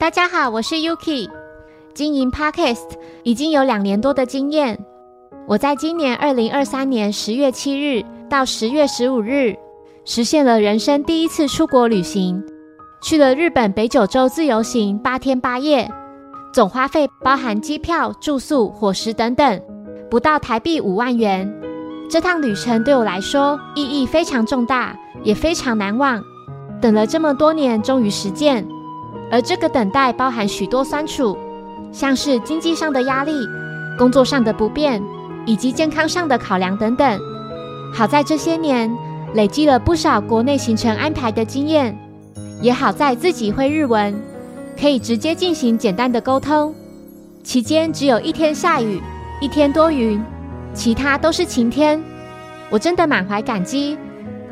大家好，我是 Yuki，经营 Podcast 已经有两年多的经验。我在今年二零二三年十月七日到十月十五日，实现了人生第一次出国旅行，去了日本北九州自由行八天八夜，总花费包含机票、住宿、伙食等等，不到台币五万元。这趟旅程对我来说意义非常重大，也非常难忘。等了这么多年，终于实践。而这个等待包含许多酸楚，像是经济上的压力、工作上的不便，以及健康上的考量等等。好在这些年累积了不少国内行程安排的经验，也好在自己会日文，可以直接进行简单的沟通。期间只有一天下雨，一天多云，其他都是晴天。我真的满怀感激，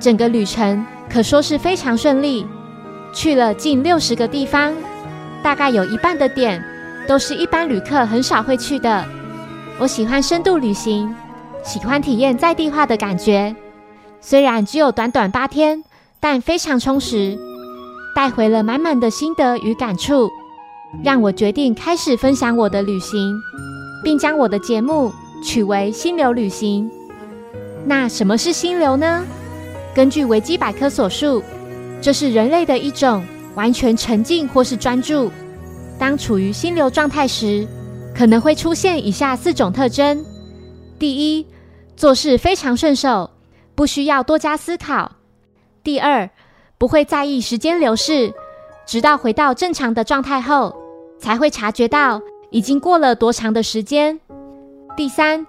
整个旅程可说是非常顺利。去了近六十个地方，大概有一半的点都是一般旅客很少会去的。我喜欢深度旅行，喜欢体验在地化的感觉。虽然只有短短八天，但非常充实，带回了满满的心得与感触，让我决定开始分享我的旅行，并将我的节目取为“心流旅行”。那什么是心流呢？根据维基百科所述。这是人类的一种完全沉浸或是专注。当处于心流状态时，可能会出现以下四种特征：第一，做事非常顺手，不需要多加思考；第二，不会在意时间流逝，直到回到正常的状态后，才会察觉到已经过了多长的时间；第三，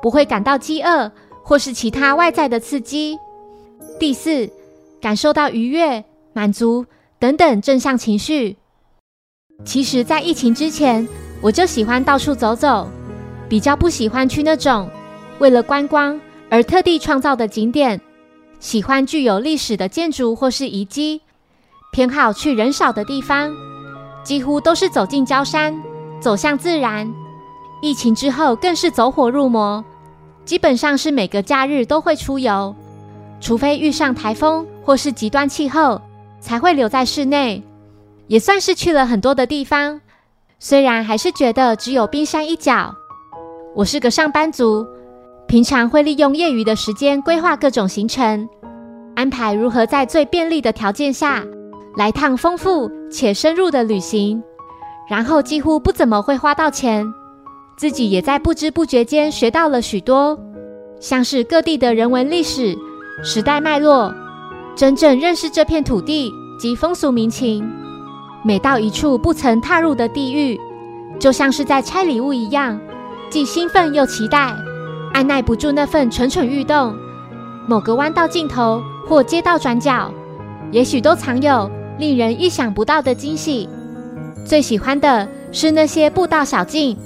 不会感到饥饿或是其他外在的刺激；第四。感受到愉悦、满足等等正向情绪。其实，在疫情之前，我就喜欢到处走走，比较不喜欢去那种为了观光而特地创造的景点。喜欢具有历史的建筑或是遗迹，偏好去人少的地方，几乎都是走进郊山，走向自然。疫情之后，更是走火入魔，基本上是每个假日都会出游，除非遇上台风。或是极端气候才会留在室内，也算是去了很多的地方。虽然还是觉得只有冰山一角。我是个上班族，平常会利用业余的时间规划各种行程，安排如何在最便利的条件下来趟丰富且深入的旅行。然后几乎不怎么会花到钱，自己也在不知不觉间学到了许多，像是各地的人文历史、时代脉络。真正认识这片土地及风俗民情，每到一处不曾踏入的地域，就像是在拆礼物一样，既兴奋又期待，按耐不住那份蠢蠢欲动。某个弯道尽头或街道转角，也许都藏有令人意想不到的惊喜。最喜欢的是那些步道小径，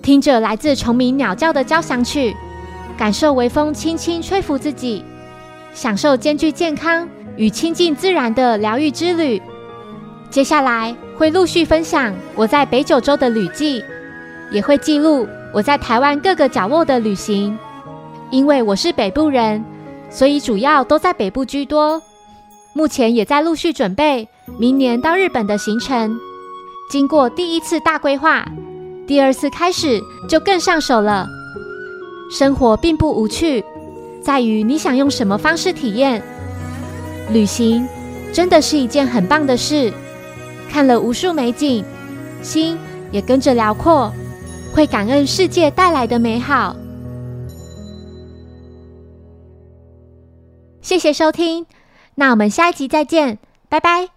听着来自虫鸣鸟叫的交响曲，感受微风轻轻吹拂自己。享受兼具健康与亲近自然的疗愈之旅。接下来会陆续分享我在北九州的旅记，也会记录我在台湾各个角落的旅行。因为我是北部人，所以主要都在北部居多。目前也在陆续准备明年到日本的行程。经过第一次大规划，第二次开始就更上手了。生活并不无趣。在于你想用什么方式体验旅行，真的是一件很棒的事。看了无数美景，心也跟着辽阔，会感恩世界带来的美好。谢谢收听，那我们下一集再见，拜拜。